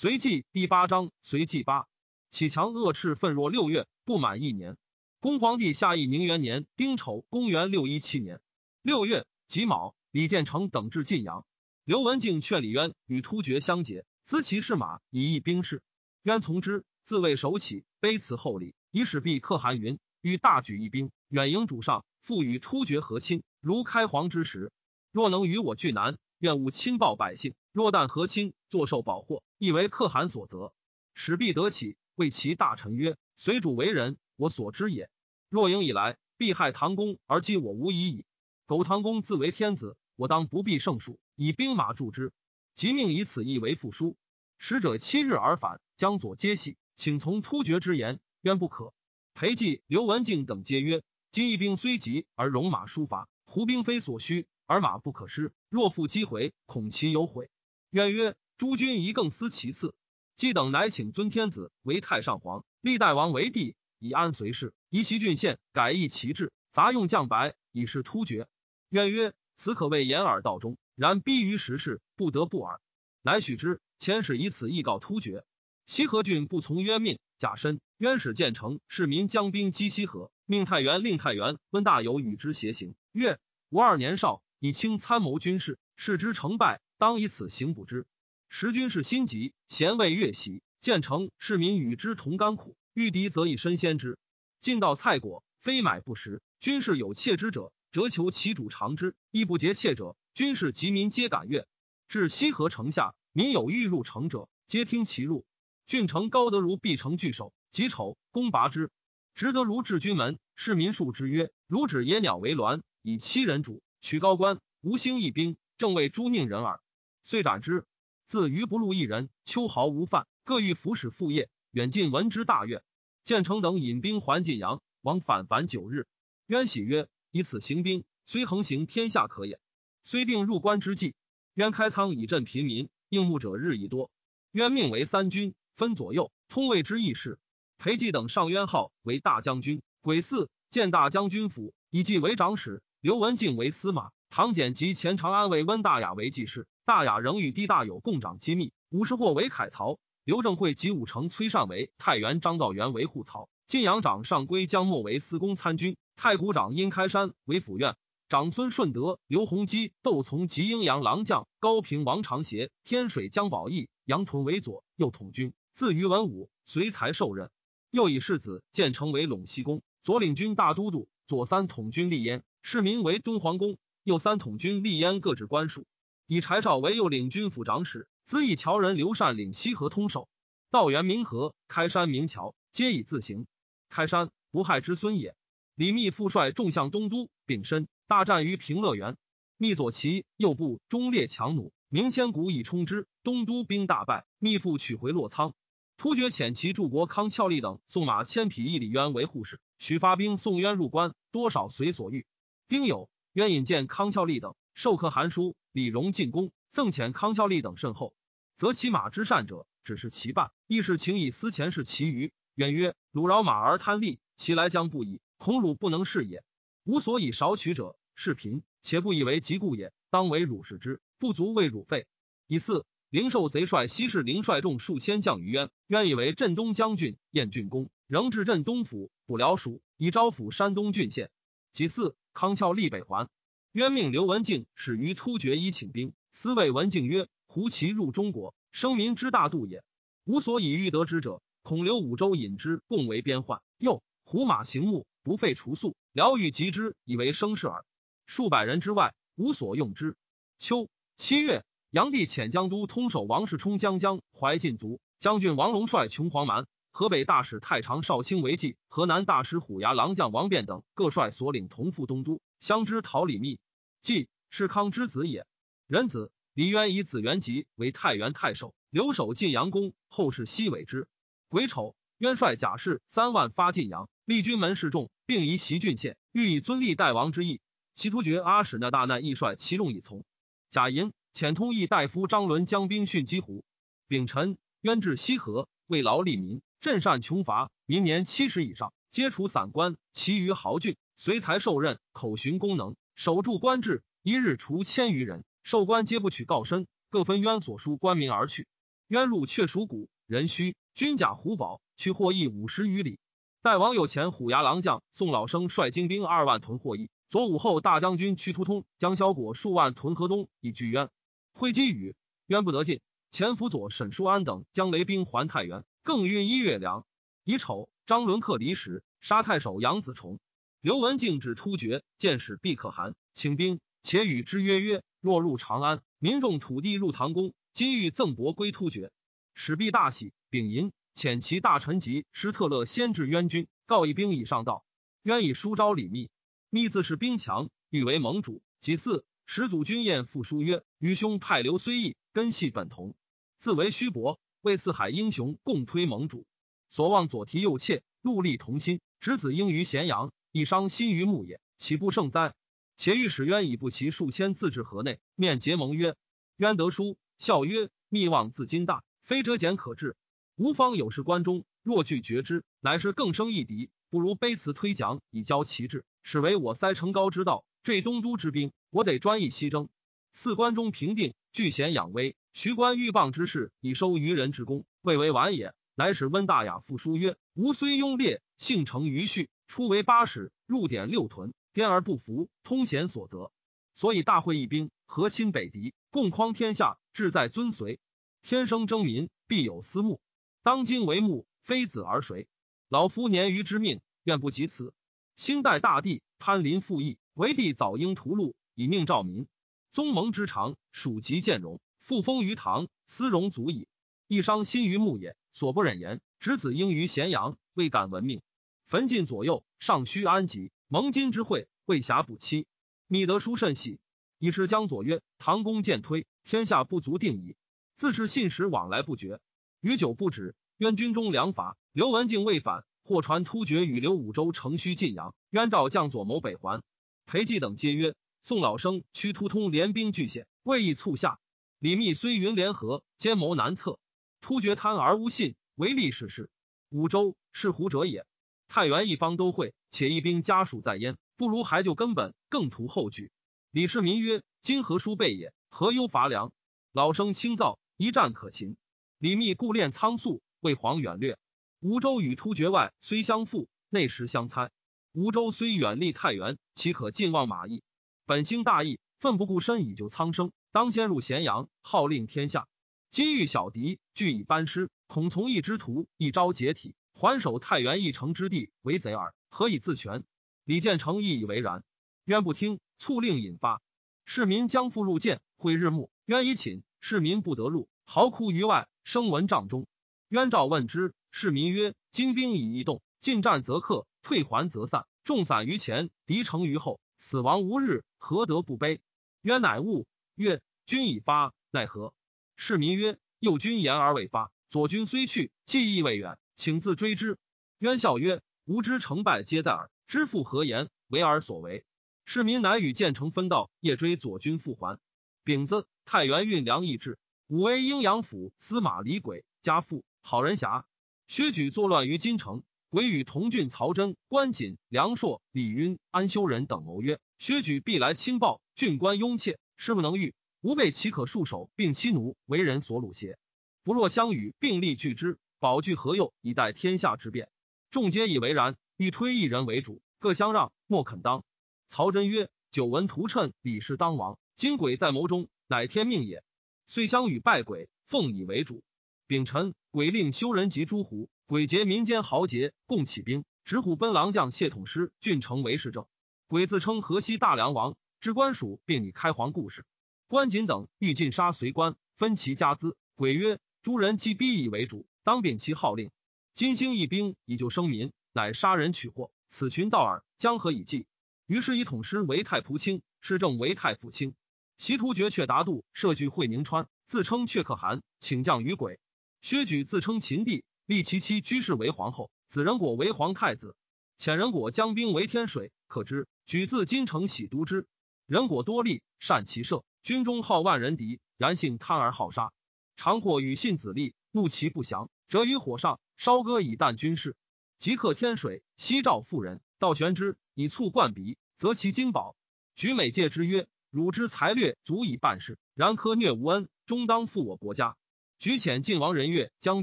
隋纪第八章，隋纪八，启强恶赤愤若六月，不满一年。恭皇帝下义明元年丁丑，公元六一七年六月己卯，李建成等至晋阳。刘文静劝李渊与突厥相结，资其士马以益兵士。渊从之，自谓首起，卑辞厚礼，以使必可汗云：欲大举一兵，远迎主上，复与突厥和亲，如开皇之时。若能与我拒南，愿勿亲报百姓；若但和亲，坐受保获。亦为可汗所责，使必得起。谓其大臣曰：“随主为人，我所知也。若迎以来，必害唐公而击我无疑矣。苟唐公自为天子，我当不必胜数，以兵马助之。即命以此意为复书。使者七日而返，江左皆系，请从突厥之言，冤不可。裴寂、刘文静等皆曰：今一兵虽急，而戎马疏乏，胡兵非所需，而马不可失。若复击回，恐其有悔。渊曰。诸君宜更思其次。既等乃请尊天子为太上皇，历代王为帝，以安随氏。移其郡县，改易其制，杂用将白，以示突厥。渊曰：“此可谓掩耳盗钟，然逼于时事，不得不耳。”乃许之。遣使以此意告突厥。西河郡不从渊命，假身。渊使建成市民将兵击西河，命太原令太原温大有与之协行。曰：“吾二年少，以清参谋军事，事之成败，当以此行补之。”时军士心急，贤位越喜，建成市民与之同甘苦，遇敌则以身先之。进到菜果，非买不食。军士有窃之者，折求其主尝之；亦不劫窃者，军士及民皆感悦。至西河城下，民有欲入城者，皆听其入。郡城高德如必城拒守，及丑攻拔之。执德如至军门，市民数之曰：“如指野鸟为鸾，以欺人主，取高官，无兴一兵，正为诛佞人耳。”遂斩之。自余不禄一人，秋毫无犯，各欲服使父业。远近闻之大悦。建成等引兵还晋阳，往返返九日。渊喜曰：“以此行兵，虽横行天下可也。”虽定入关之计，渊开仓以赈贫民，应募者日益多。渊命为三军，分左右，通谓之议事。裴寂等上渊号为大将军，癸巳见大将军府，以继为长史。刘文静为司马，唐简及前长安尉温大雅为记事。大雅仍与帝大有共掌机密，武士或为凯曹，刘正会及武成崔善为太原，张道元为护曹，晋阳长上归江莫为司功参军，太谷长殷开山为府院，长孙顺德、刘弘基窦从及阴阳郎将高平王长协、天水江宝义、杨屯为左右统军，自于文武，随才受任。又以世子建成为陇西公，左领军大都督，左三统军立焉，市民为敦煌公，右三统军立焉，各置官署。以柴少为右领军府长史，资以侨人刘善领西河通守。道元明河、开山明桥，皆以自行。开山不害之孙也。李密副率众向东都，丙申大战于平乐园。密左骑右部忠烈强弩，明千古以冲之。东都兵大败，密复取回洛仓。突厥遣其柱国康俏立等送马千匹，以李渊为护士，许发兵送渊入关，多少随所欲。丁酉，渊引荐康俏立等。授课函书，李荣进宫，赠遣康孝立等甚厚，则其马之善者，只是其半，亦是请以私钱是其余。渊曰：汝饶马而贪利，其来将不已，恐汝不能事也。吾所以少取者，是贫，且不以为疾故也。当为汝视之，不足为汝费。以四灵寿贼帅西氏灵率众数千将于渊，渊以为镇东将军，燕郡公，仍至镇东府，补辽属，以招抚山东郡县。其四康孝立北还。渊命刘文静使于突厥以请兵，司谓文静曰：“胡骑入中国，生民之大度也。吾所以欲得之者，恐留五州引之，共为边患。又胡马行牧，不废除粟，辽欲及之，以为生事耳。数百人之外，无所用之。”秋七月，炀帝遣江都通守王世充将江淮禁卒，将军王龙率穷黄蛮，河北大使太常少卿为计，河南大使虎牙郎将王辩等各率所领同赴东都。相知讨李密，即是康之子也。仁子李渊以子元吉为太原太守，留守晋阳宫。后世西尾之。癸丑，渊率甲士三万发晋阳，立军门示众，并移袭郡县，欲以尊立代王之意。其突厥阿史那大难亦率其众以从。贾银遣通义大夫张伦将兵训击胡。丙辰，渊至西河，为劳利民，镇善穷乏，民年七十以上，皆除散官，其余豪俊。随才受任，口循功能，守住官制，一日除千余人。受官皆不取告身，各分渊所书官民而去。渊入却属谷，人须军甲虎宝，去获益五十余里。代王有前虎牙郎将宋老生率精兵二万屯获益，左武后大将军屈突通将萧果数万屯河东以拒渊。会稽语渊不得进，前辅佐沈叔安等将雷兵还太原，更运一月粮。乙丑，张伦克离时，杀太守杨子崇。刘文静指突厥见使毕可汗，请兵，且与之约曰：若入长安，民众土地入唐宫，今欲赠帛归突厥。使毕大喜，丙寅，遣其大臣及施特勒先至渊军，告一兵以上道。渊以书招李密，密自是兵强，欲为盟主。己巳，始祖军宴复书曰：与兄派刘虽异，根系本同，自为虚伯，为四海英雄，共推盟主。所望左提右妾，戮力同心。执子婴于咸阳，亦伤心于牧也，岂不胜哉？且欲使渊以不齐数千自至河内，面结盟曰：渊得书，笑曰：密望自今大，非折简可治。吾方有事关中，若拒绝之，乃是更生一敌。不如卑辞推奖，以交其志，使为我塞成高之道，坠东都之兵。我得专意西征。四关中平定，聚贤养威，徐官欲谤之事，以收渔人之功，未为晚也。乃使温大雅复书曰：“吾虽庸劣，性成于序，初为八使，入典六屯，颠而不服，通贤所责。所以大会一兵，和亲北狄，共匡天下，志在尊随。天生争民，必有私慕。当今为幕，非子而谁？老夫年余之命，愿不及此。兴代大帝贪林复义，为帝早应屠戮，以命兆民。宗盟之长，属极见荣，复封于唐，私荣足矣。一伤心于牧也。”所不忍言，执子婴于咸阳，未敢闻命。焚尽左右，尚须安吉。蒙今之会，未暇补期。密得书甚喜，以是江左曰：“唐公渐推，天下不足定矣。”自是信使往来不绝，余久不止。渊军中粮乏，刘文静未返，或传突厥与刘武周乘虚晋阳。渊召将左谋北还，裴寂等皆曰：“宋老生屈突通联兵拒险，未易促下。李密虽云联合，奸谋难测。”突厥贪而无信，唯利是事。五州是胡者也。太原一方都会，且一兵家属在焉，不如还就根本，更图后举。李世民曰：“今何殊备也？何忧乏粮？老生轻造，一战可擒。”李密故练仓促，为皇远略。吴州与突厥外虽相附，内实相猜。吴州虽远离太原，岂可尽望马邑？本兴大义，奋不顾身以救苍生，当先入咸阳，号令天下。今遇小敌，俱以班师，恐从一之徒，一朝解体，还守太原一城之地为贼耳，何以自全？李建成亦以为然。渊不听，促令引发，市民将复入见，会日暮，渊已寝，市民不得入，嚎哭于外，声闻帐中。渊召问之，市民曰：“金兵已异动，进战则克，退还则散，众散于前，敌成于后，死亡无日，何得不悲？”渊乃悟，曰：“君已发，奈何？”市民曰：“右军言而未发，左军虽去，计亦未远，请自追之。”渊笑曰：“吾知成败皆在耳，知父何言，为尔所为。”市民乃与建成分道，夜追左军复还。丙子，太原运粮易至，武威阴阳府司马李轨家父好人侠，薛举作乱于金城，鬼与同郡曹真、关锦、梁硕、李晕、安修仁等谋曰：“薛举必来轻暴，郡官拥切，师不能御。”吾辈岂可束手，并妻奴为人所虏邪？不若相与，并力拒之，保具何用，以待天下之变？众皆以为然，欲推一人为主，各相让，莫肯当。曹真曰：“久闻屠谶，李氏当王，今鬼在谋中，乃天命也。遂相与拜鬼，奉以为主。丙辰，鬼令修人及诸胡，鬼结民间豪杰，共起兵，执虎贲郎将谢统师郡城为市政。鬼自称河西大梁王，知官署，并以开皇故事。”关锦等欲尽杀随官，分其家资。鬼曰：“诸人既逼以为主，当秉其号令。金星一兵以救生民，乃杀人取货，此群道耳，将何以计？”于是以统师为太仆卿，施政为太傅卿。袭突厥却达度设据会宁川，自称却可汗，请降于鬼。薛举自称秦帝，立其妻居士为皇后，子仁果为皇太子。遣仁果将兵为天水，可知举自金城喜都之。人果多力，善骑射。军中好万人敌，然性贪而好杀，常或与信子立，怒其不降，折于火上，烧割以啖军士。即刻天水，西照妇人，道玄之以醋灌鼻，则其金宝。举美戒之曰：“汝之才略足以办事，然苛虐无恩，终当负我国家。”举遣晋王仁越将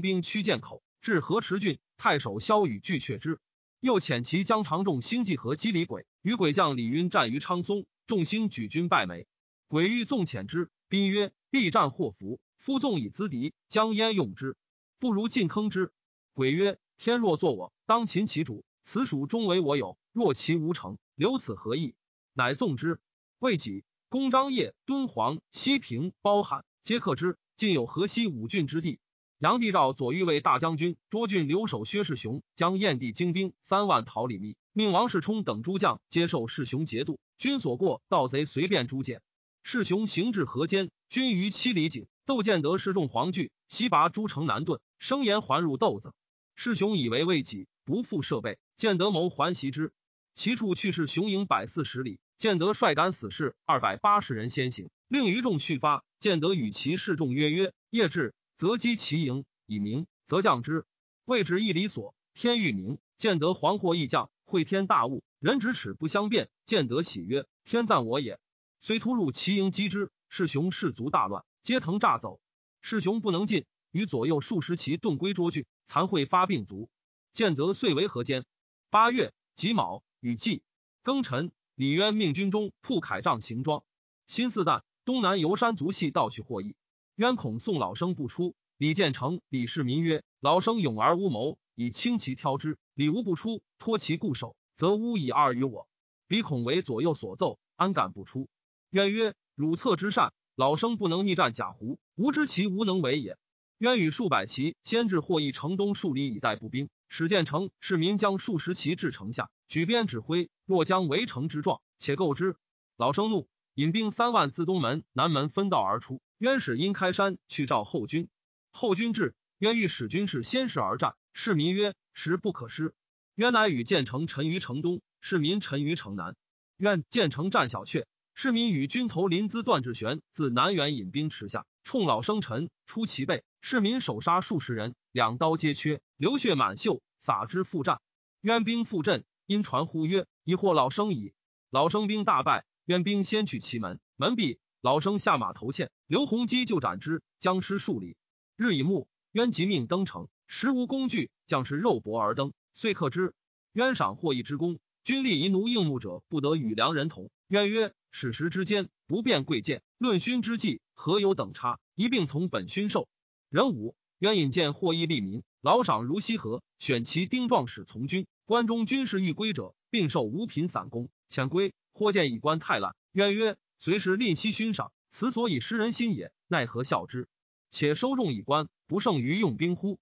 兵驱剑口，至河池郡，太守萧宇拒却之。又遣其将长众兴济河击李鬼，与鬼将李云战于昌松，众星举军败没。鬼欲纵遣之，宾曰：“必战祸福，夫纵以资敌，将焉用之？不如尽坑之。”鬼曰：“天若作我，当擒其主。此属终为我有。若其无成，留此何益？”乃纵之。未几，公张掖、敦煌、西平、包罕皆克之。尽有河西五郡之地。杨帝诏左御卫大将军涿郡留守薛世雄将燕地精兵三万讨李密，命王世充等诸将接受世雄节度。军所过，盗贼随便诛减。世雄行至河间，军于七里井，窦建德示众黄惧，西拔诸城南遁，声言还入豆子。世雄以为未己，不复设备。建德谋还袭之，其处去世雄营百四十里。建德率敢死士二百八十人先行，令余众续发。建德与其示众曰：“曰夜至，则击其营；以明，则降之。未至一里所，天欲明。建德惶惑异将，会天大物，人咫尺不相辨。见德喜曰：‘天赞我也。’虽突入其营击之，士雄士卒大乱，皆腾诈走。士雄不能进，与左右数十骑遁归捉郡，残会发病卒。建德遂为河间。八月己卯，雨季庚辰，李渊命军中铺铠杖行装。辛巳旦。东南游山族系盗取获益，渊恐宋老生不出。李建成、李世民曰：“老生勇而无谋，以轻其挑之。李无不出，托其固守，则诬以二于我。彼恐为左右所奏，安敢不出？”渊曰：“汝策之善，老生不能逆战贾胡，吾知其无能为也。”渊与数百骑先至获益城东数里以待步兵，使建成、市民将数十骑至城下，举鞭指挥，若将围城之状，且构之。老生怒。引兵三万自东门、南门分道而出。渊使因开山去召后军。后军至，渊欲使军士先势而战。市民曰：“时不可失。”渊乃与建成陈于城东，市民陈于城南。愿建成战小阙，市民与军头临淄段志玄自南原引兵持下，冲老生陈出其背，市民手杀数十人，两刀皆缺，流血满袖，洒之复战。渊兵复阵，因传呼曰：“已获老生矣。”老生兵大败。渊兵先去其门，门闭，老生下马投献。刘弘基就斩之，僵尸数里。日已暮，渊即命登城，时无工具，将士肉搏而登，遂克之。渊赏获益之功，军力夷奴应募者不得与良人同。渊曰：史时之间，不便贵贱，论勋之际，何有等差？一并从本勋受。人五，渊引荐获益利民，劳赏如西河，选其丁壮士从军。关中军事欲归者，并受五品散功，遣归。或见以官太滥，渊曰：“随时吝惜勋赏，此所以失人心也。奈何效之？且收众以官，不胜于用兵乎？”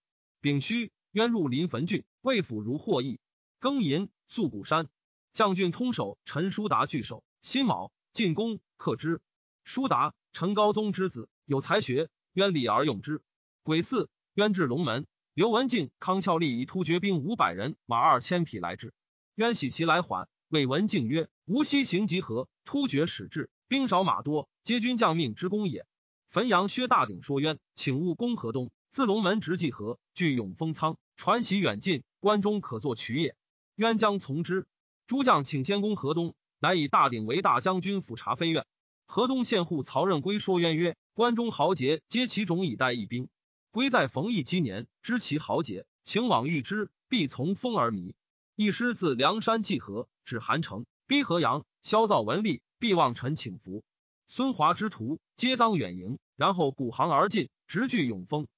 丙戌，渊入临汾郡，魏府如获益。庚寅，宿谷山将军通守陈叔达据守。辛卯，进攻克之。叔达，陈高宗之子，有才学，渊礼而用之。癸巳，渊至龙门，刘文静、康孝立以突厥兵五百人，马二千匹来至。渊喜其来缓。谓文静曰：“吾西行集合，突厥始至，兵少马多，皆军将命之功也。”汾阳薛大鼎说渊，请勿攻河东，自龙门直济河，据永丰仓，传檄远近，关中可作渠也。渊将从之。诸将请先攻河东，乃以大鼎为大将军府察飞院。河东县户曹任归说渊曰：“关中豪杰皆其种以待一兵，归在冯异积年，知其豪杰，请往遇之，必从风而靡。”一师自梁山济河至韩城，逼河阳，萧造文吏，必望臣请服。孙华之徒皆当远迎，然后鼓行而进，直据永丰。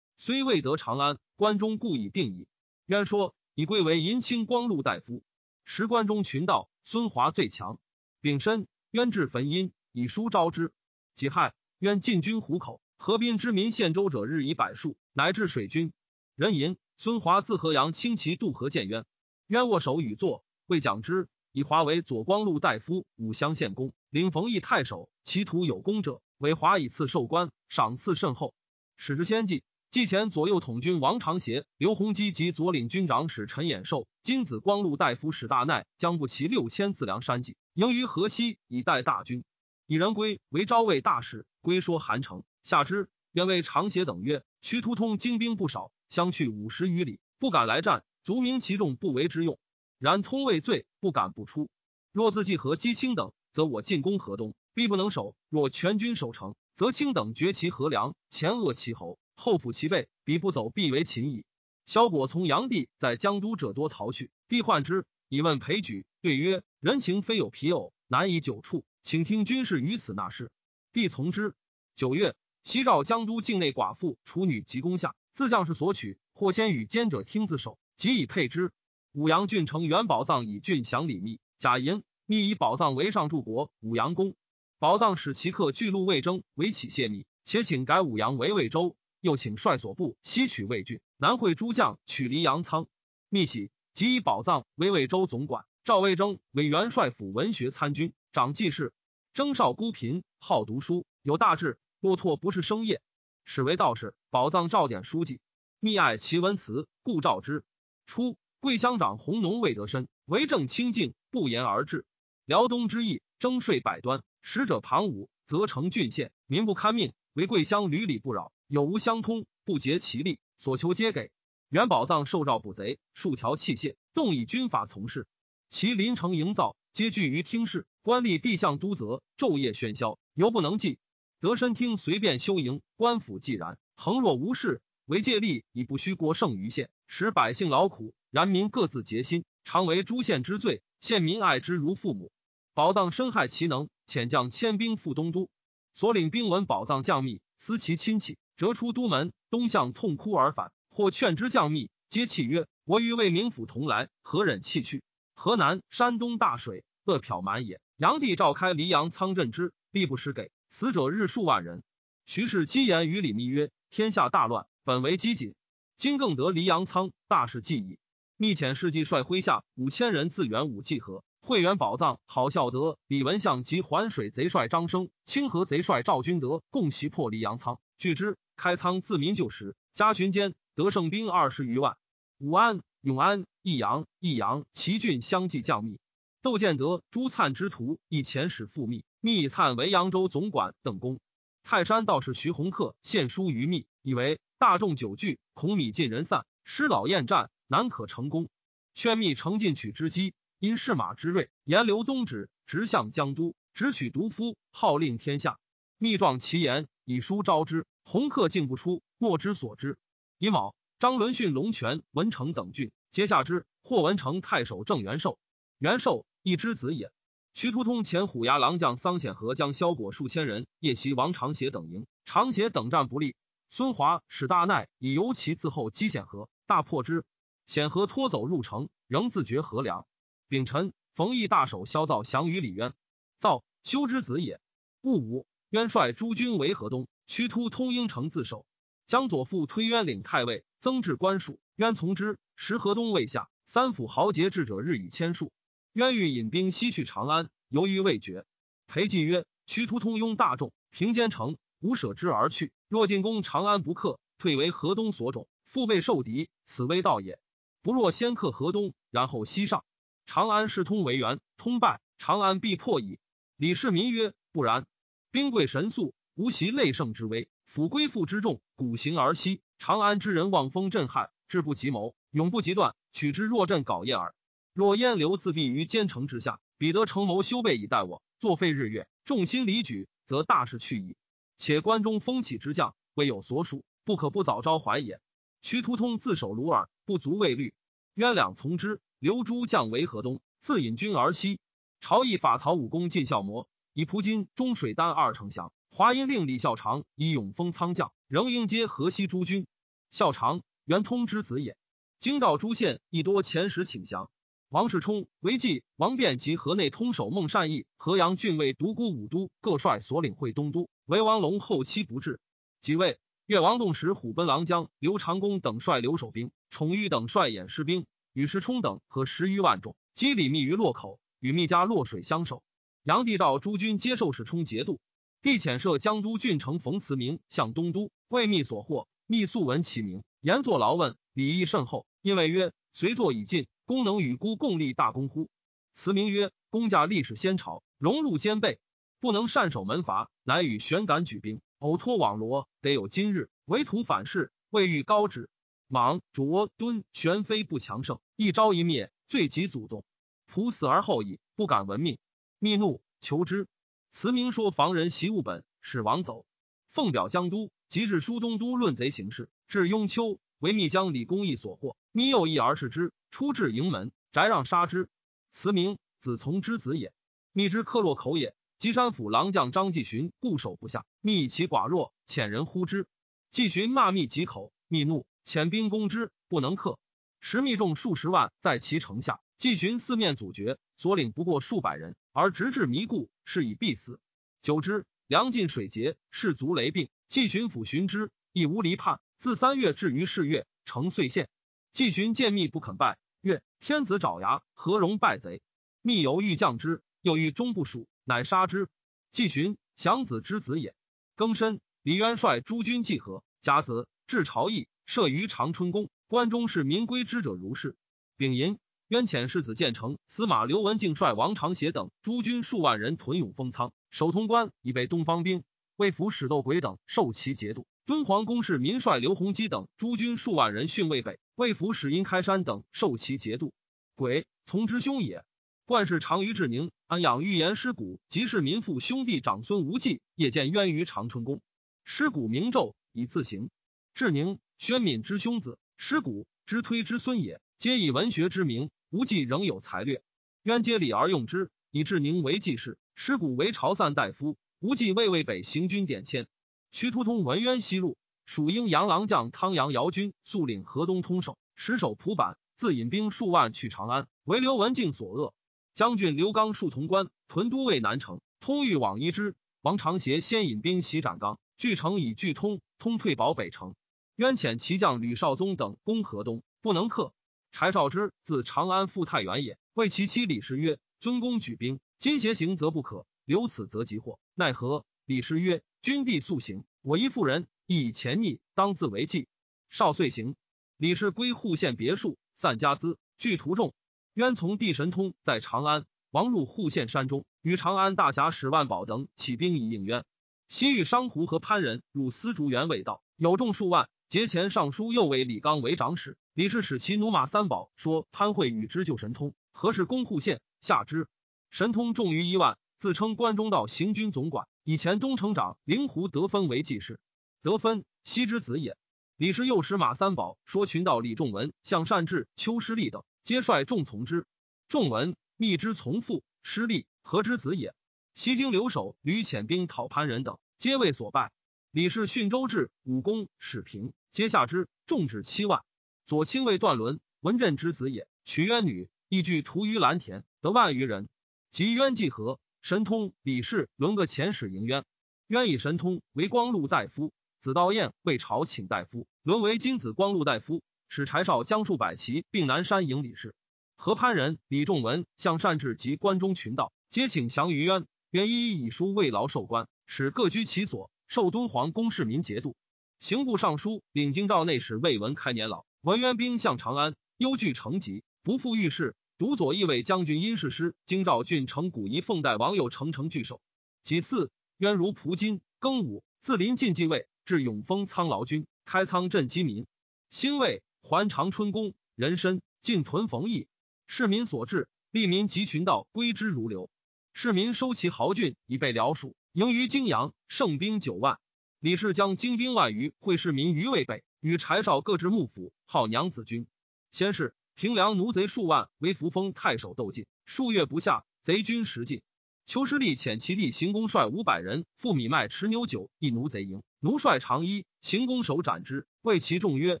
虽未得长安，关中故已定矣。渊说以贵为银青光禄大夫。时关中群盗，孙华最强。丙申，渊至汾阴，以书招之。己亥，渊进军湖口，河滨之民献州者日以百数，乃至水军。壬寅，孙华自河阳轻骑渡河见渊。渊握手与坐，未讲之，以华为左光禄大夫、武乡县公，领冯异太守。其徒有功者，为华以赐授官，赏赐甚厚。使之先进，季前左右统军王长协、刘弘基及左领军长史陈衍寿、金子光禄大夫史大奈将不齐六千自梁山计，迎于河西，以待大军。以人归为昭魏大使，归说韩城。下之，愿为长协等曰：屈突通精兵不少，相去五十余里，不敢来战。足明其众不为之用，然通未罪，不敢不出。若自计和击清等，则我进攻河东，必不能守；若全军守城，则清等绝其河梁，前扼其喉，后抚其背，彼不走，必为秦矣。萧果从炀帝在江都者多逃去，帝患之，以问裴举，对曰：“人情非有皮偶，难以久处，请听军事于此纳事。”帝从之。九月，西赵江都境内寡妇处女及攻下，自将士所取，或先与奸者听自首，即以配之。武阳郡城元宝藏以郡降李密，贾银密以宝藏为上柱国。武阳宫宝藏使其客巨鹿魏征为起谢密，且请改武阳为魏州。又请率所部西取魏郡，南会诸将取黎阳仓。密喜，即以宝藏为魏州总管。赵魏征为元帅府文学参军，长记事。征少孤贫，好读书，有大志。骆驼不是生业，始为道士。宝藏赵典书记，密爱其文辞，故召之。初，桂乡长弘农未得身，为政清静，不言而治。辽东之役，征税百端，使者庞武，则成郡县，民不堪命。为桂乡屡屡不扰。有无相通，不竭其力，所求皆给。元宝藏受诏捕贼，数条器械，动以军法从事。其临城营造，皆聚于厅室。官吏地相督责，昼夜喧嚣，犹不能济。得身厅随便修营，官府既然横若无事，为借力以不虚国胜于县，使百姓劳苦。然民各自竭心，常为诸县之罪，县民爱之如父母。宝藏深害其能，遣将千兵赴东都。所领兵闻宝藏降密，思其亲戚。折出都门，东向痛哭而返。或劝之降密，皆泣曰：“我与魏明府同来，何忍弃去？”河南、山东大水，恶殍满也。炀帝召开黎阳仓镇之，必不施给，死者日数万人。徐氏积言于李密曰：“天下大乱，本为饥馑，今更得黎阳仓，大事既矣。”密遣事迹率麾下五千人自援武济河，会元宝藏。郝孝德、李文相及环水贼帅张生、清河贼帅赵君德共袭破黎阳仓，据之。开仓自民旧时，加巡间得胜兵二十余万。武安、永安、益阳、益阳齐郡相继降密。窦建德、朱粲之徒以遣使复密，密粲为扬州总管等公。泰山道士徐弘克献书于密，以为大众久聚，恐米尽人散，失老厌战，难可成功。劝密乘进取之机，因士马之锐，沿流东指，直向江都，直取独夫，号令天下。密状其言，以书招之。洪克进不出，莫之所知。乙卯，张伦逊龙泉、文成等郡，皆下之。霍文成太守郑元寿，元寿一之子也。徐图通前虎牙郎将桑显和将萧果数千人夜袭王长协等营，长协等战不利。孙华使大奈以游骑自后击显和，大破之。显和拖走入城，仍自绝河梁。丙辰，冯异大守萧造降于李渊，造修之子也。戊午，渊率诸军围河东。屈突通应城自守，将左父推渊领太尉，增至官署。渊从之。时河东未下，三府豪杰智者日以千数。渊欲引兵西去长安，犹豫未决。裴寂曰：“屈突通拥大众，平坚城，吾舍之而去。若进攻长安不克，退为河东所种，腹背受敌，此危道也。不若先克河东，然后西上。长安势通为援，通败，长安必破矣。”李世民曰：“不然，兵贵神速。”无袭累胜之威，抚归附之众，古行而息。长安之人望风震撼，志不及谋，永不及断，取之若阵稿叶耳。若燕流自闭于坚城之下，彼得成谋修备以待我，作废日月，众心离举，则大事去矣。且关中风起之将，未有所属，不可不早招怀也。屈突通自守鲁尔，不足畏虑。渊两从之，留诸将为河东，自引军而西。朝议法曹武功尽效魔，以蒲金、中水丹二丞相。华阴令李孝长以永封仓将，仍应接河西诸军。孝长元通之子也。京兆诸县亦多遣使请降。王世充为计，王辩及河内通守孟善义、河阳郡尉独孤武都各率所领会东都。为王龙后期不至，即位。越王洞时虎贲郎将刘长恭等率留守兵，宠玉等率掩士兵，与世充等和十余万众，击李密于洛口，与密家洛水相守。杨帝召诸军接受世充节度。帝遣设江都郡丞冯慈明向东都，为密所获。密素闻其名，言作劳问，礼义甚厚。因为曰：“随作已尽，公能与孤共立大功乎？”慈明曰：“公家历史先朝，荣辱兼备，不能善守门阀，乃与玄感举兵，偶托网罗，得有今日。为图反噬，未欲高之。莽卓敦玄飞不强盛，一朝一灭，罪及祖宗。仆死而后已，不敢闻命。密怒求之。慈明说：“防人习务本，使王走。奉表江都，即至书东都论贼行事，至雍丘，为密将李公义所获，密诱一而视之，出至营门，翟让杀之。慈明子从之子也，密之克洛口也。稽山府郎将张继寻固守不下，密以其寡弱，遣人呼之。继寻骂密几口，密怒，遣兵攻之，不能克。时密众数十万在其城下，季寻四面阻绝，所领不过数百人，而直至迷故，是以必死。久之，粮尽水竭，士卒雷病。季巡抚寻之，亦无离叛。自三月至于四月，成遂县。季寻见密不肯拜，曰：“天子爪牙，何容败贼？”密犹欲降之，又欲终不属，乃杀之。季寻，祥子之子也。庚申，李渊率诸军济河，甲子，至朝邑，设于长春宫。关中是民归之者如是。丙寅，渊遣世子建成、司马刘文静率王长协等诸军数万人屯永丰仓，守潼关，以备东方兵。魏府使窦轨等受其节度，敦煌公事民帅刘弘基等诸军数万人训魏北。魏府使殷开山等受其节度，轨从之兄也。冠氏长于志宁，安养预言师古，即是民父兄弟长孙无忌夜见渊于长春宫，师古名昼以自行。志宁，宣敏之兄子，师古之推之孙也，皆以文学之名。无忌仍有才略，渊接礼而用之，以志宁为济事，尸骨为朝散大夫。无忌为魏北行军点签，徐突通文渊西路，蜀英杨郎将汤阳姚军速领河东通守，实守蒲坂，自引兵数万去长安，为刘文静所扼。将军刘刚戍潼关，屯都尉南城，通欲往依之。王长协先引兵袭斩刚，据城以拒通，通退保北城。渊遣骑将吕少宗等攻河东，不能克。柴少之自长安赴太原也，谓其妻李氏曰：“尊公举兵，今邪行则不可。”留此则即祸，奈何？李氏曰：“君弟速行，我一妇人亦以前逆，当自为计。”少遂行。李氏归户县别墅，散家资，聚徒众。渊从地神通在长安，王入户县山中，与长安大侠史万宝等起兵以应渊。西域商胡和潘人入丝竹园未到，有众数万。节前尚书右为李纲为长史，李氏使其驽马三宝，说潘会与之救神通，何事公户县？下之。神通重于一万。自称关中道行军总管，以前东城长灵狐得分为记事。得分西之子也。李氏又使马三宝说群道李仲文、向善志、邱师立等，皆率众从之。仲文密之从父，师立何之子也。西京留守吕遣兵讨潘人等，皆为所败。李氏训州治武功始平，皆下之，众止七万。左亲卫段伦文镇之子也，娶渊女，亦聚屠于蓝田，得万余人。及渊济河。神通李氏轮个遣使迎渊，渊以神通为光禄大夫，子道彦为朝请大夫，沦为金子光禄大夫，使柴少将数百骑并南山迎李氏。河潘人李仲文向善治及关中群盗，皆请降于渊。渊一一以书慰劳受官，使各居其所，受敦煌公市民节度。刑部尚书领京兆内史魏文开年老，文渊兵向长安，忧惧成疾，不复御事。独左翼卫将军殷世师，京兆郡城古仪奉代王友成城据守。己巳，渊如蒲金，庚午，自临晋继位，至永丰仓劳军，开仓赈饥民。兴卫还长春宫，人参进屯冯邑，市民所至，利民及群盗归之如流。市民收其豪俊，以备辽蜀。营于泾阳，胜兵九万。李氏将精兵万余会市民于渭北，与柴少各置幕府，号娘子军。先是。平凉奴贼数万，为扶风太守斗进，数月不下，贼军食尽。邱师立遣其弟行宫率五百人赴米麦持牛酒，一奴贼营。奴帅长衣，行宫手斩之，谓其众曰：“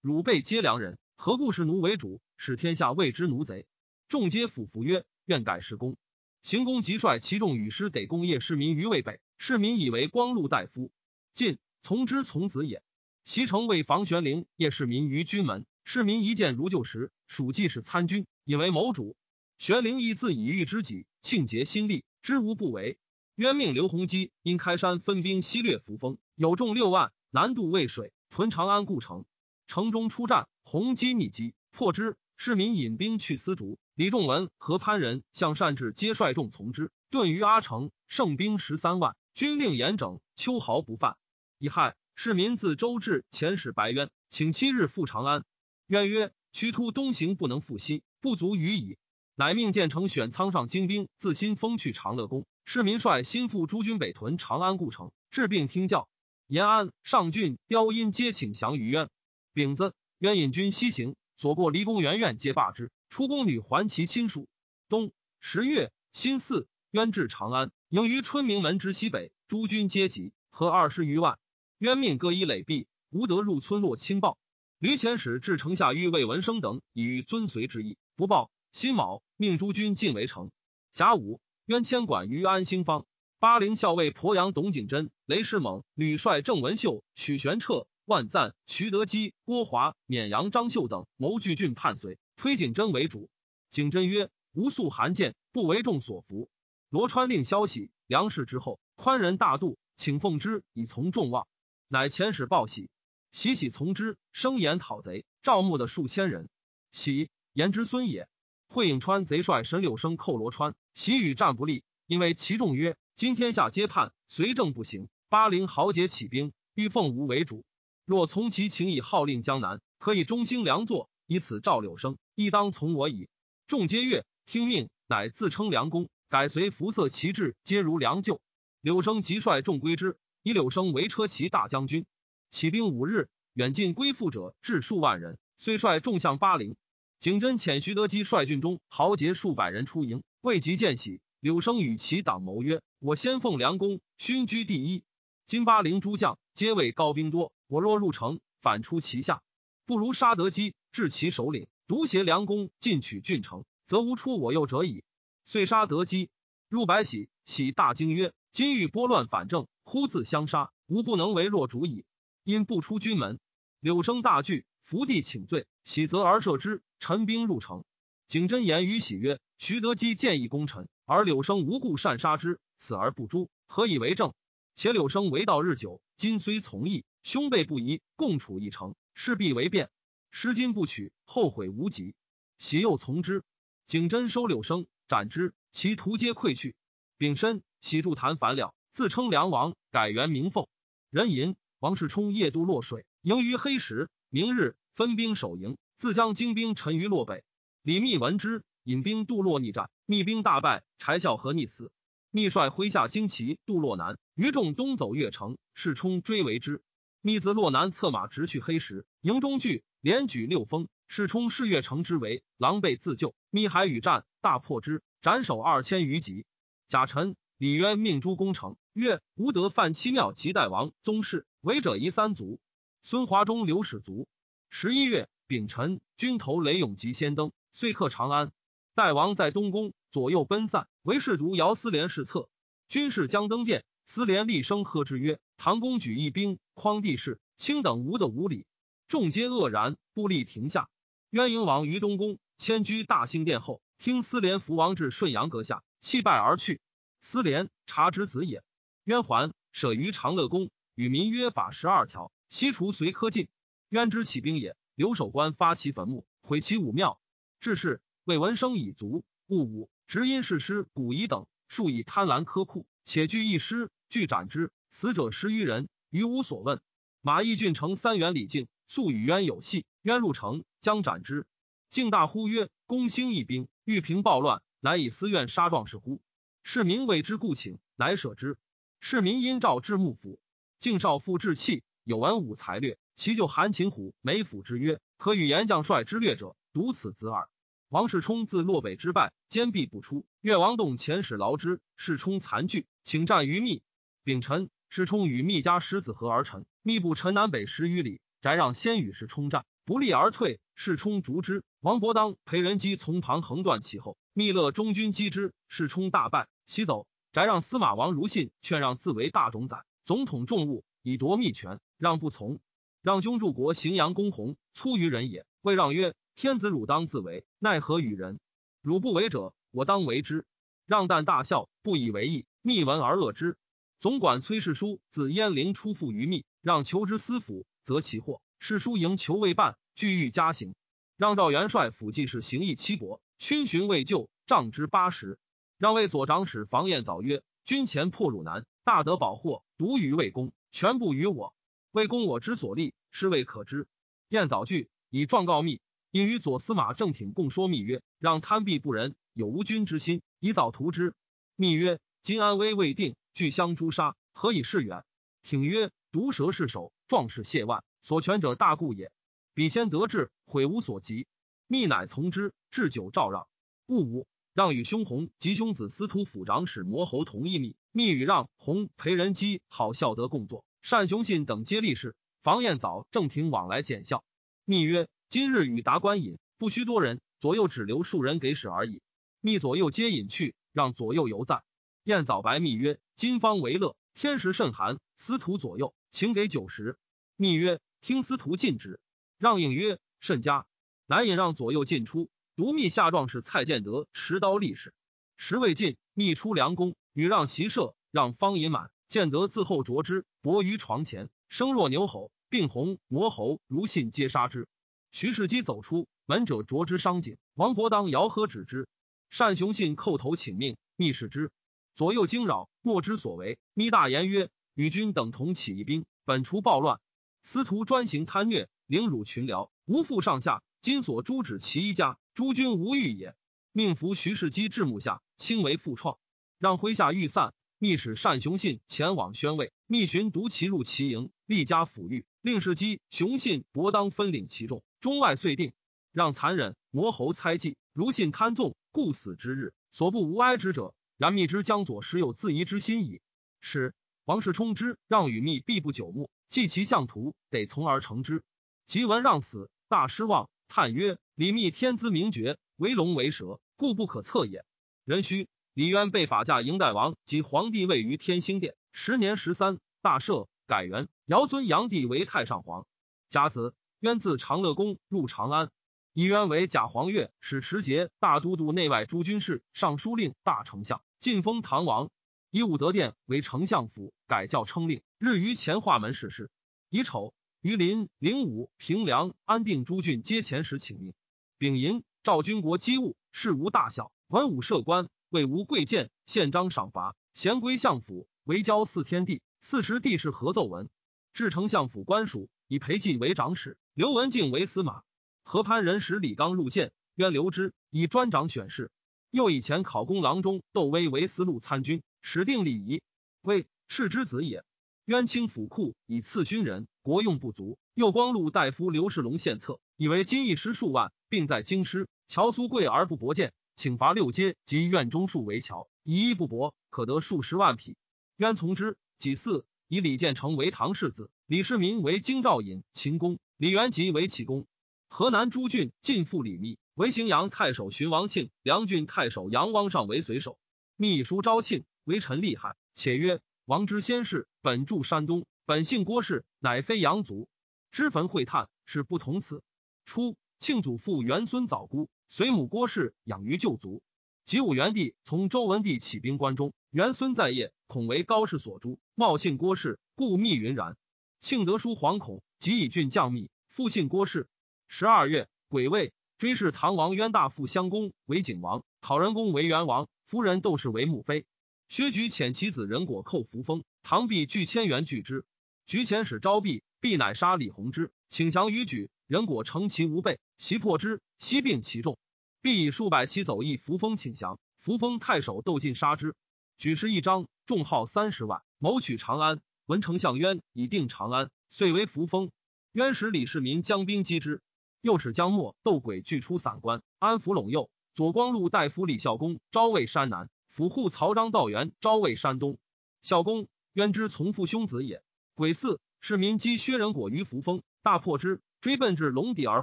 汝辈皆良人，何故视奴为主，使天下谓之奴贼？”众皆俯伏曰：“愿改事公。”行宫即率其众与师得攻业市民于渭北，市民以为光禄大夫，晋从之从子也。袭城为防玄龄，业市民于军门。市民一见如旧时，蜀既是参军，以为谋主。玄灵亦自以遇知己，庆节心力，知无不为。渊命刘弘基因开山分兵西掠扶风，有众六万，南渡渭水，屯长安故城。城中出战，弘基逆击，破之。市民引兵去丝竹。李仲文和潘仁向善志皆率众从之，遁于阿城，胜兵十三万。军令严整，秋毫不犯。乙亥，市民自周至遣使白渊，请七日赴长安。渊曰：“屈突东行不能复西，不足与矣。”乃命建成选仓上精兵，自新封去长乐宫。市民率新赴诸军北屯长安故城，治病听教。延安、上郡、雕阴皆请降于渊。丙子，渊引军西行，所过离宫园苑皆罢之。出宫女还其亲属。冬十月辛巳，渊至长安，迎于春明门之西北，诸军皆集，合二十余万。渊命各以垒壁，无得入村落亲报。吕遣使至城下，欲魏文生等以欲遵随之意，不报。辛卯，命诸军进围城。甲午，渊迁管于安兴方。巴陵校尉鄱阳董景真、雷世猛、吕帅郑文秀、许玄彻、万赞、徐德基、郭华、勉阳张秀等谋拒郡叛随，推景真为主。景真曰：“吾素罕见，不为众所服。”罗川令消息，梁氏之后，宽仁大度，请奉之以从众望。乃遣使报喜，喜喜从之，声言讨贼，赵牧的数千人。喜言之孙也。会颍川贼帅沈柳生寇罗川，喜与战不利，因为其众曰。今天下皆叛，随政不行。巴陵豪杰起兵，欲奉吴为主。若从其情以号令江南，可以中兴良作，以此召柳生，亦当从我矣。众皆悦，听命，乃自称良公，改随服色旗帜，皆如良旧。柳生即率众归之，以柳生为车骑大将军。起兵五日，远近归附者至数万人，虽率众向巴陵。景真遣徐德基率军中豪杰数百人出营，未及见喜。柳生与其党谋曰：“我先奉良公，勋居第一。今巴陵诸将皆为高兵多，我若入城，反出其下，不如杀得基，治其首领，独挟良公，进取郡城，则无出我右者矣。”遂杀得基，入白喜，喜大惊曰：“今欲拨乱反正，忽自相杀，吾不能为弱主矣。”因不出军门，柳生大惧，伏地请罪。喜则而赦之，陈兵入城。景真言于喜曰：“徐德基建议功臣。”而柳生无故擅杀之，此而不诛，何以为政？且柳生为道日久，今虽从义，兄辈不疑，共处一城，势必为变。失今不取，后悔无及。喜又从之。景真收柳生，斩之，其徒皆溃去。丙申，喜筑坛反了，自称梁王，改元明凤。人吟王世充夜渡洛水，迎于黑石。明日分兵守营，自将精兵沉于洛北。李密闻之。引兵渡洛逆战，密兵大败，柴孝和逆死。密率麾下旌旗渡洛南，余众东走越城，世充追围之。密自洛南策马直去黑石，营中聚，连举六峰。世冲视越城之围，狼狈自救。密海与战，大破之，斩首二千余级。贾臣、李渊命诸攻城，曰：吾得犯七庙及代王宗室，违者夷三族。孙华忠刘使卒。十一月丙辰，军头雷永吉先登，遂克长安。代王在东宫，左右奔散。为侍读姚思廉侍策。军士将登殿，思廉厉声喝之曰：“唐公举一兵，匡帝室，卿等无的无礼。”众皆愕然，不立停下。渊婴王于东宫迁居大兴殿后，听思廉福王至顺阳阁下，弃拜而去。思廉察之子也。渊还，舍于长乐宫，与民约法十二条，悉除随科进。渊之起兵也，留守官发其坟墓，毁其武庙，至是。魏文生以卒，戊午，执因士师古仪等，数以贪婪苛库，且据一师，俱斩之。死者十余人，余无所问。马邑郡城三元李靖素与渊有隙，渊入城，将斩之。靖大呼曰：“公兴义兵，欲平暴乱，乃以私怨杀壮士乎？”市民为之故请，乃舍之。市民因召至幕府，靖少妇志气，有文武才略，其就韩擒虎梅府之曰：“可与严将帅之略者，独此子耳。”王世充自洛北之败，坚壁不出。越王洞遣使劳之，世充残惧，请战于密。丙辰，世充与密家狮子合而沉，密不沉南北十余里，翟让先与世充战，不利而退。世充逐之。王伯当、裴仁基从旁横断其后，密勒中军击之，世充大败，西走。翟让司马王如信劝让自为大冢宰，总统重务，以夺密权，让不从。让兄助国荥阳公弘，粗于人也。魏让曰。天子汝当自为，奈何与人？汝不为者，我当为之。让旦大笑，不以为意。密闻而恶之。总管崔世书自鄢陵出赴于密，让求之司府，则其祸。世书迎求未办，俱欲加刑。让赵元帅府记事行义七伯，勋勋未就，杖之八十。让为左长史房彦早曰：军前破汝南，大得保获，独于魏公，全部于我。魏公我之所立，是未可知。彦早惧，以状告密。因与左司马郑挺共说密曰：“让贪鄙不仁，有无君之心，以早图之。”密曰：“今安危未定，俱相诛杀，何以示远？”挺曰：“毒蛇是首，壮士谢万，所权者大故也。彼先得志，悔无所及，密乃从之。置酒召让，戊午，让与兄弘及兄子司徒府长史魔侯同一密。密与让弘裴仁基好孝德共作，单雄信等皆立事。房彦早正廷往来见笑。密曰：今日与达官饮，不须多人，左右只留数人给使而已。密左右皆隐去，让左右犹在。彦早白密曰：今方为乐，天时甚寒，司徒左右，请给酒食。密曰：听司徒禁止。让应曰：甚佳。乃引让左右进出。独密下状士蔡建德持刀立时，时未尽，密出良弓，与让席射，让方饮满。建德自后着之，搏于床前，声若牛吼，并红魔侯如信皆杀之。徐世基走出门者，着之伤颈。王伯当遥喝止之。单雄信叩头请命，密视之，左右惊扰，莫之所为。密大言曰：“与君等同起义兵，本除暴乱，司徒专行贪虐，凌辱群僚，无负上下。今所诛止其一家。”诸君无欲也，命服徐世基至幕下，轻为复创，让麾下欲散，密使单雄信前往宣慰，密寻独骑入其营，立家抚育，令世基、雄信伯当分领其众，中外遂定。让残忍，魔侯猜忌，如信贪纵，故死之日，所不无哀之者。然密之将左时有自疑之心矣。使王世充之，让与密必不久目，继其相图，得从而成之。即闻让死，大失望，叹曰。李密天资明绝，为龙为蛇，故不可测也。人须李渊被法驾迎代王及皇帝位于天兴殿，时年十三，大赦，改元，尧尊炀帝为太上皇。甲子，渊自长乐宫入长安，以渊为假皇岳，使持节大都督内外诸军事、尚书令、大丞相，晋封唐王。以武德殿为丞相府，改教称令，日于前化门使事。乙丑，于林、灵武、平凉、安定诸郡皆前时请命。丙寅，赵军国机务，事无大小，文武设官，魏无贵贱，宪章赏罚，贤归相府，为交四天地。四时帝是合奏文，至丞相府官署，以裴寂为长史，刘文静为司马。河潘人使李纲入见，渊留之，以专掌选事。又以前考功郎中窦威为司路参军，始定礼仪。谓世之子也。渊清府库以赐勋人，国用不足。又光禄大夫刘世龙献策，以为金一师数万。并在京师，乔苏贵而不薄见，请伐六街及院中树为桥，以一不薄，可得数十万匹。渊从之。己巳，以李建成为唐世子，李世民为京兆尹、秦公，李元吉为启公。河南诸郡尽附李密，为荥阳太守荀王庆、梁郡太守杨汪上为随守。秘书招庆，为臣厉害，且曰：王之先世，本住山东，本姓郭氏，乃非杨族。知坟会探，是不同此。初。庆祖父元孙早孤，随母郭氏养于旧族。及武元帝从周文帝起兵关中，元孙在业，恐为高氏所诛，冒姓郭氏，故密云然。庆德书惶恐，即以郡降密，复姓郭氏。十二月，癸未，追谥唐王渊大父襄公为景王，讨人公为元王，夫人窦氏为母妃。薛举遣其子仁果寇扶风，唐必拒千元拒之。举遣使招毕，必乃杀李弘之，请降于举。人果乘其无备，袭破之，悉并其众。必以数百骑走义扶风请降。扶风太守窦进杀之。举事一张，众号三十万，谋取长安。闻丞相渊以定长安，遂为扶风。渊使李世民将兵击之。又使江莫、窦轨拒出散关，安抚陇右。左光禄大夫李孝公招魏山南，府护曹彰道元招魏山东。孝公渊之从父兄子也。鬼四，是民击薛仁果于扶风，大破之。追奔至龙底而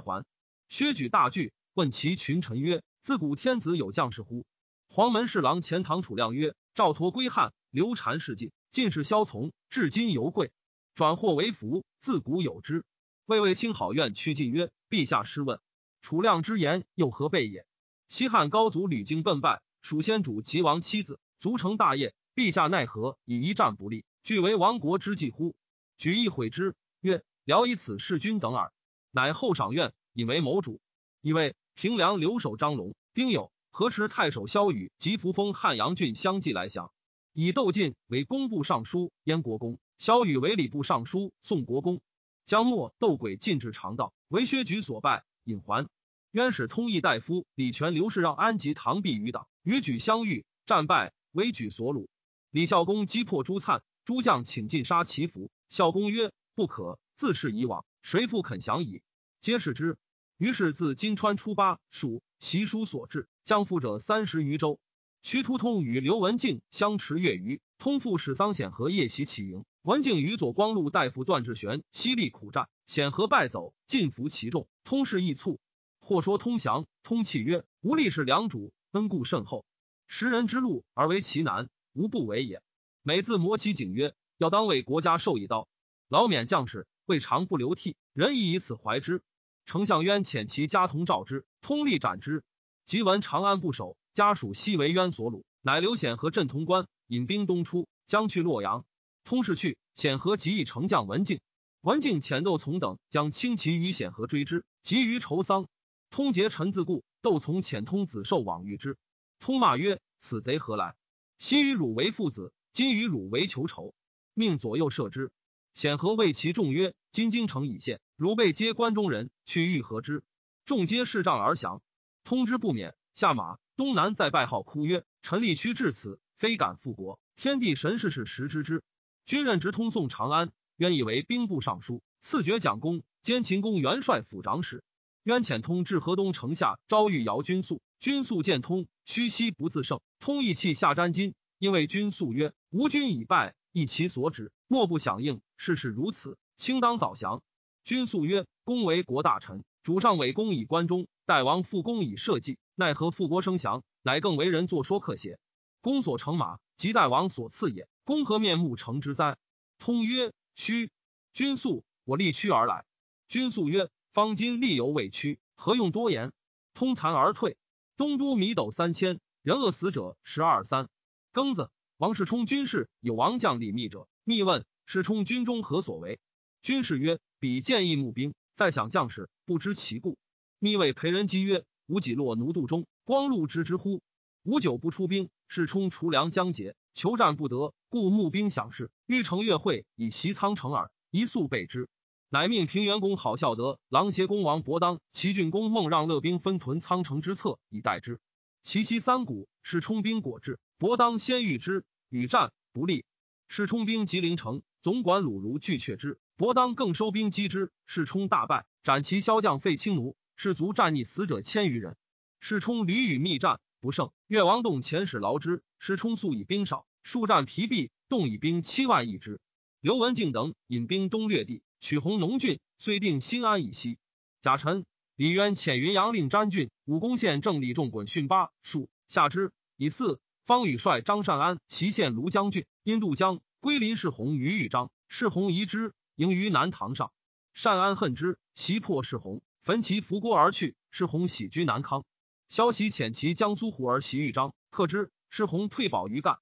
还，薛举大惧，问其群臣曰：“自古天子有将士乎？”黄门侍郎钱塘楚亮曰：“赵佗归汉，刘禅事晋，晋是萧从，至今犹贵，转祸为福，自古有之。”魏魏清好院趋近曰：“陛下试问，楚亮之言又何备也？”西汉高祖屡经奔败，蜀先主及王妻子，足成大业，陛下奈何以一战不利，俱为亡国之计乎？举一悔之曰：“聊以此事君等耳。”乃后赏愿，引为谋主。以为平凉留守张龙、丁酉、河池太守萧宇及扶风汉阳郡相继来降。以窦进为工部尚书，燕国公；萧宇为礼部尚书，宋国公。将末斗鬼进至肠道，为薛举所败，引还。渊使通义大夫李全、刘氏让安吉、唐弼余党，与举相遇，战败，为举所虏。李孝公击破朱粲，诸将请进杀其俘，孝公曰：“不可，自是以往，谁复肯降矣？”皆是之。于是自金川出巴蜀，其书所至，将赴者三十余州。徐突通与刘文静相持月余，通父使桑显和夜袭其营。文静与左光禄大夫段志玄犀利苦战，显和败走，尽服其众。通事易促，或说通降，通泣曰：“吾力是良主，恩固甚厚，食人之路而为其难，无不为也。”每自磨其颈曰：“要当为国家受一刀。”老免将士未尝不流涕，人亦以此怀之。丞相渊遣其家童召之，通力斩之。即闻长安不守，家属悉为渊所虏，乃刘显和镇潼关，引兵东出，将去洛阳。通事去，显和即以丞将文静。文静遣窦从等将轻骑于显和追之，急于愁丧。通结臣自故，窦从遣通子受往遇之。通骂曰：“此贼何来？昔与汝为父子，今与汝为仇仇。”命左右射之。显和谓其众曰：“今京城已陷。”汝被皆关中人，去欲何之？众皆视杖而降。通之不免，下马。东南再拜号，哭曰：“臣力屈至此，非敢复国。天地神事是实知之。”军任直通送长安，渊以为兵部尚书，赐爵蒋公，兼秦公元帅府长史。渊遣通至河东城下，招遇姚军素。军素见通，虚息不自胜。通意气下沾巾，因为君素曰：“吾军已败，亦其所指，莫不响应。事事如此，卿当早降。”君素曰：“公为国大臣，主上委公以关中，代王复公以社稷，奈何复国声降？乃更为人作说客写。公所乘马，即代王所赐也。公何面目成之哉？”通曰：“屈。”君素，我力屈而来。君素曰：“方今力犹未屈，何用多言？”通惭而退。东都米斗三千，人饿死者十二三。庚子，王世充军士有王将李密者，密问世充军中何所为？军士曰。彼建议募兵，再想将士，不知其故。密谓裴仁基曰：“吾己落奴渡中，光禄知之乎？吾久不出兵，是冲除粮将竭，求战不得，故募兵享事。欲乘月会以袭仓城耳，一速备之。乃命平原公郝孝德、狼邪公王伯当、齐郡公孟让勒兵分屯仓城之侧，以待之。其息三鼓，是充兵果至，伯当先遇之，与战不利。是充兵及陵城，总管鲁如拒却之。”伯当更收兵击之，世充大败，斩其骁将废青奴，士卒战逆死者千余人。世充屡与密战不胜，越王洞遣使劳之，世充素以兵少，数战疲弊，动以兵七万一之。刘文静等引兵东略地，取弘农郡，遂定新安以西。甲辰，李渊遣云阳令詹郡、武功县正李仲衮训八数下之。以四方宇率张善安齐县庐江郡，因渡江，归林世洪于豫章，世洪疑之。迎于南堂上，善安恨之，袭破世洪，焚其伏郭而去。施洪喜居南康。萧袭遣其江苏胡儿袭豫章，克之。施洪退保于干。